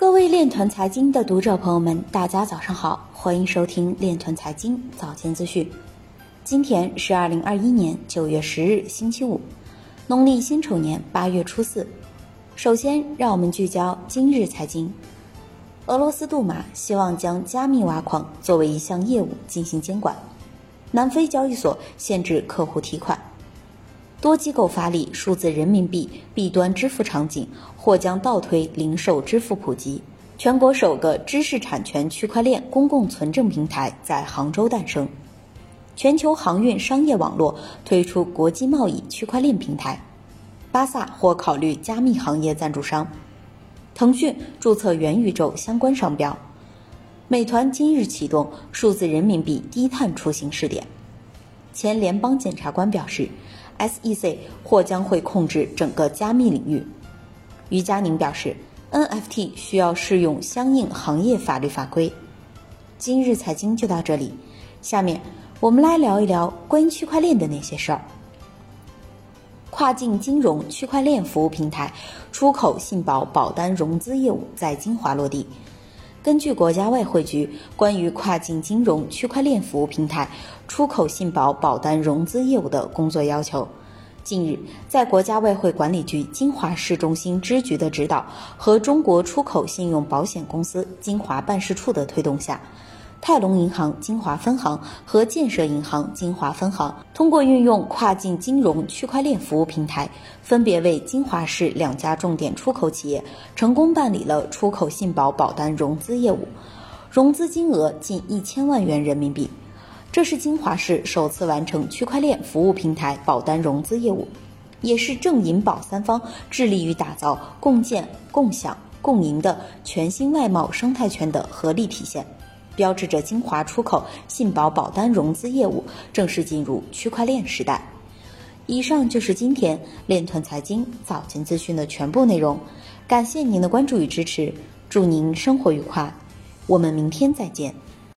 各位链团财经的读者朋友们，大家早上好，欢迎收听链团财经早间资讯。今天是二零二一年九月十日，星期五，农历辛丑年八月初四。首先，让我们聚焦今日财经。俄罗斯杜马希望将加密挖矿作为一项业务进行监管。南非交易所限制客户提款。多机构发力数字人民币 B 端支付场景，或将倒推零售支付普及。全国首个知识产权区块链公共存证平台在杭州诞生。全球航运商业网络推出国际贸易区块链平台。巴萨或考虑加密行业赞助商。腾讯注册元宇宙相关商标。美团今日启动数字人民币低碳出行试点。前联邦检察官表示。SEC 或将会控制整个加密领域。于佳宁表示，NFT 需要适用相应行业法律法规。今日财经就到这里，下面我们来聊一聊关于区块链的那些事儿。跨境金融区块链服务平台出口信保保单融资业务在金华落地。根据国家外汇局关于跨境金融区块链服务平台出口信保保单融资业务的工作要求，近日，在国家外汇管理局金华市中心支局的指导和中国出口信用保险公司金华办事处的推动下。泰隆银行金华分行和建设银行金华分行通过运用跨境金融区块链服务平台，分别为金华市两家重点出口企业成功办理了出口信保保单融资业务，融资金额近一千万元人民币。这是金华市首次完成区块链服务平台保单融资业务，也是正银保三方致力于打造共建、共享、共赢的全新外贸生态圈的合力体现。标志着金华出口信保保单融资业务正式进入区块链时代。以上就是今天链团财经早间资讯的全部内容，感谢您的关注与支持，祝您生活愉快，我们明天再见。